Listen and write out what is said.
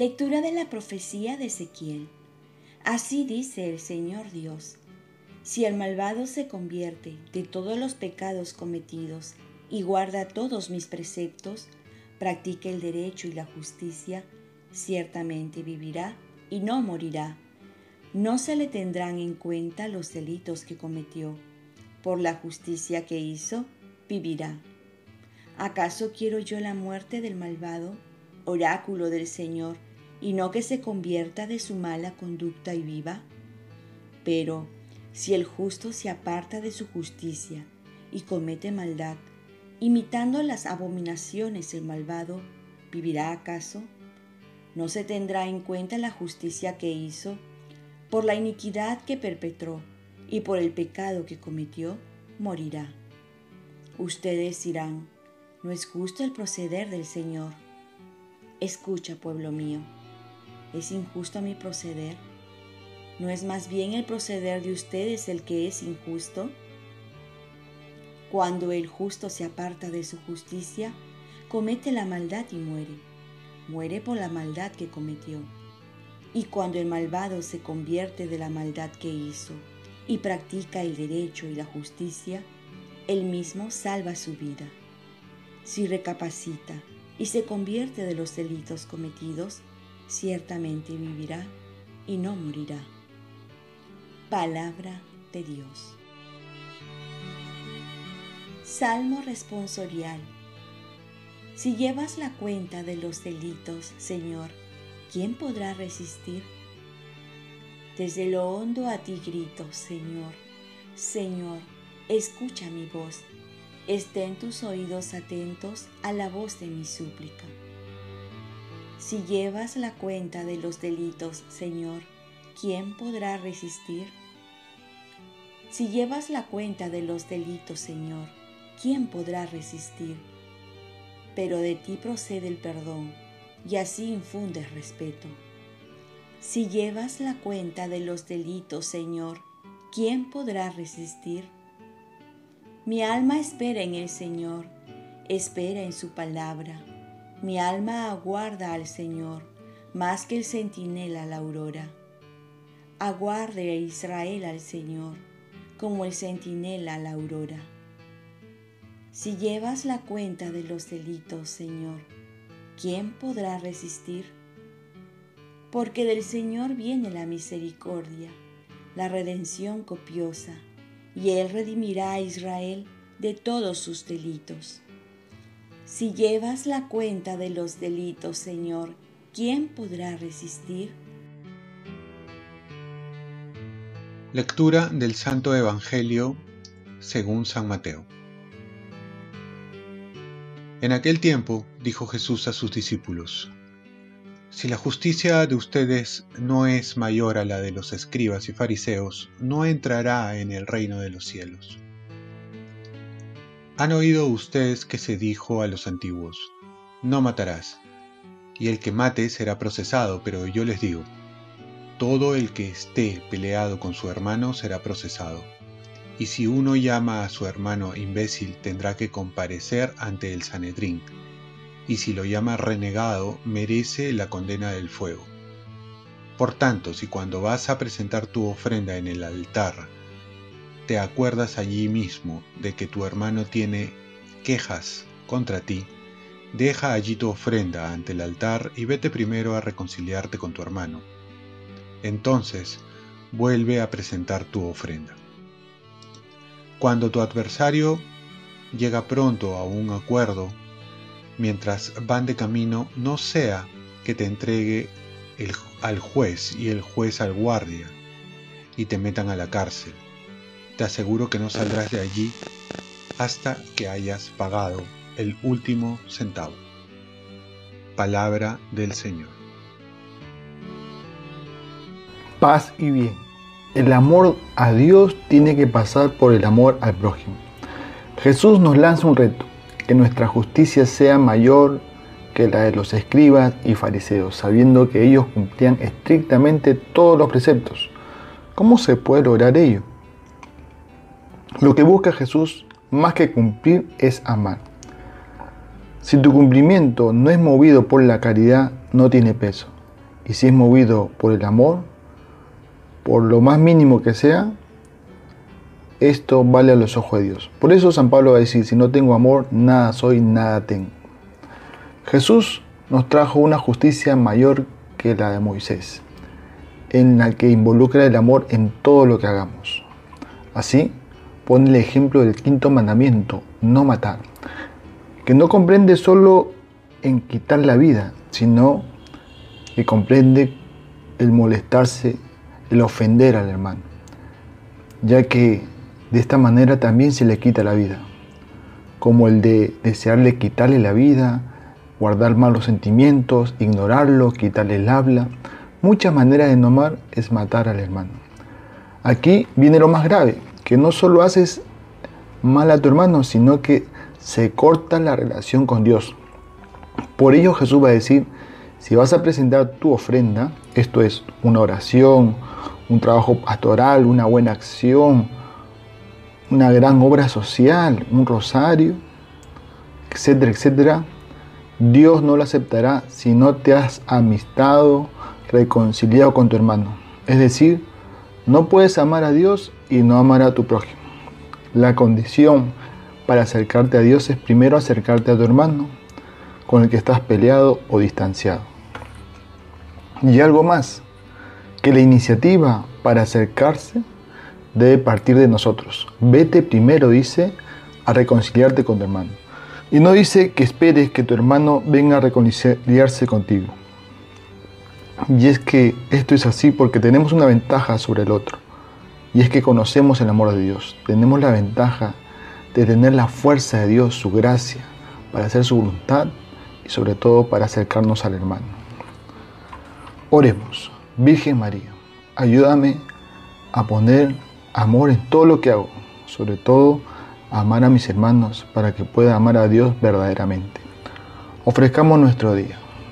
Lectura de la profecía de Ezequiel. Así dice el Señor Dios. Si el malvado se convierte de todos los pecados cometidos y guarda todos mis preceptos, practica el derecho y la justicia, ciertamente vivirá y no morirá. No se le tendrán en cuenta los delitos que cometió. Por la justicia que hizo, vivirá. ¿Acaso quiero yo la muerte del malvado, oráculo del Señor, y no que se convierta de su mala conducta y viva? Pero si el justo se aparta de su justicia y comete maldad, imitando las abominaciones del malvado, ¿vivirá acaso? ¿No se tendrá en cuenta la justicia que hizo por la iniquidad que perpetró y por el pecado que cometió? Morirá. Ustedes dirán, no es justo el proceder del Señor. Escucha, pueblo mío, ¿es injusto mi proceder? ¿No es más bien el proceder de ustedes el que es injusto? Cuando el justo se aparta de su justicia, comete la maldad y muere. Muere por la maldad que cometió. Y cuando el malvado se convierte de la maldad que hizo y practica el derecho y la justicia, él mismo salva su vida. Si recapacita y se convierte de los delitos cometidos, ciertamente vivirá y no morirá. Palabra de Dios. Salmo responsorial. Si llevas la cuenta de los delitos, Señor, ¿quién podrá resistir? Desde lo hondo a ti grito, Señor, Señor, escucha mi voz. Estén tus oídos atentos a la voz de mi súplica. Si llevas la cuenta de los delitos, Señor, ¿quién podrá resistir? Si llevas la cuenta de los delitos, Señor, ¿quién podrá resistir? Pero de ti procede el perdón, y así infundes respeto. Si llevas la cuenta de los delitos, Señor, ¿quién podrá resistir? Mi alma espera en el Señor, espera en su palabra. Mi alma aguarda al Señor, más que el centinela la aurora. Aguarde a Israel al Señor como el centinela la aurora. Si llevas la cuenta de los delitos, Señor, ¿quién podrá resistir? Porque del Señor viene la misericordia, la redención copiosa, y Él redimirá a Israel de todos sus delitos. Si llevas la cuenta de los delitos, Señor, ¿quién podrá resistir? Lectura del Santo Evangelio según San Mateo. En aquel tiempo dijo Jesús a sus discípulos, Si la justicia de ustedes no es mayor a la de los escribas y fariseos, no entrará en el reino de los cielos. Han oído ustedes que se dijo a los antiguos, No matarás, y el que mate será procesado, pero yo les digo, todo el que esté peleado con su hermano será procesado. Y si uno llama a su hermano imbécil tendrá que comparecer ante el Sanedrín. Y si lo llama renegado merece la condena del fuego. Por tanto, si cuando vas a presentar tu ofrenda en el altar, te acuerdas allí mismo de que tu hermano tiene quejas contra ti, deja allí tu ofrenda ante el altar y vete primero a reconciliarte con tu hermano entonces vuelve a presentar tu ofrenda. Cuando tu adversario llega pronto a un acuerdo, mientras van de camino, no sea que te entregue al juez y el juez al guardia y te metan a la cárcel. Te aseguro que no saldrás de allí hasta que hayas pagado el último centavo. Palabra del Señor paz y bien. El amor a Dios tiene que pasar por el amor al prójimo. Jesús nos lanza un reto, que nuestra justicia sea mayor que la de los escribas y fariseos, sabiendo que ellos cumplían estrictamente todos los preceptos. ¿Cómo se puede lograr ello? Lo que busca Jesús, más que cumplir, es amar. Si tu cumplimiento no es movido por la caridad, no tiene peso. y si es movido por el amor, por lo más mínimo que sea, esto vale a los ojos de Dios. Por eso San Pablo va a decir, si no tengo amor, nada soy, nada tengo. Jesús nos trajo una justicia mayor que la de Moisés, en la que involucra el amor en todo lo que hagamos. Así, pone el ejemplo del quinto mandamiento, no matar, que no comprende solo en quitar la vida, sino que comprende el molestarse, el ofender al hermano, ya que de esta manera también se le quita la vida, como el de desearle quitarle la vida, guardar malos sentimientos, ignorarlo, quitarle el habla. Muchas maneras de nomar es matar al hermano. Aquí viene lo más grave, que no solo haces mal a tu hermano, sino que se corta la relación con Dios. Por ello Jesús va a decir, si vas a presentar tu ofrenda, esto es una oración, un trabajo pastoral, una buena acción, una gran obra social, un rosario, etcétera, etcétera, Dios no lo aceptará si no te has amistado, reconciliado con tu hermano. Es decir, no puedes amar a Dios y no amar a tu prójimo. La condición para acercarte a Dios es primero acercarte a tu hermano con el que estás peleado o distanciado. Y algo más, que la iniciativa para acercarse debe partir de nosotros. Vete primero, dice, a reconciliarte con tu hermano. Y no dice que esperes que tu hermano venga a reconciliarse contigo. Y es que esto es así porque tenemos una ventaja sobre el otro. Y es que conocemos el amor de Dios. Tenemos la ventaja de tener la fuerza de Dios, su gracia, para hacer su voluntad y sobre todo para acercarnos al hermano. Oremos. Virgen María, ayúdame a poner amor en todo lo que hago, sobre todo amar a mis hermanos para que pueda amar a Dios verdaderamente. Ofrezcamos nuestro día.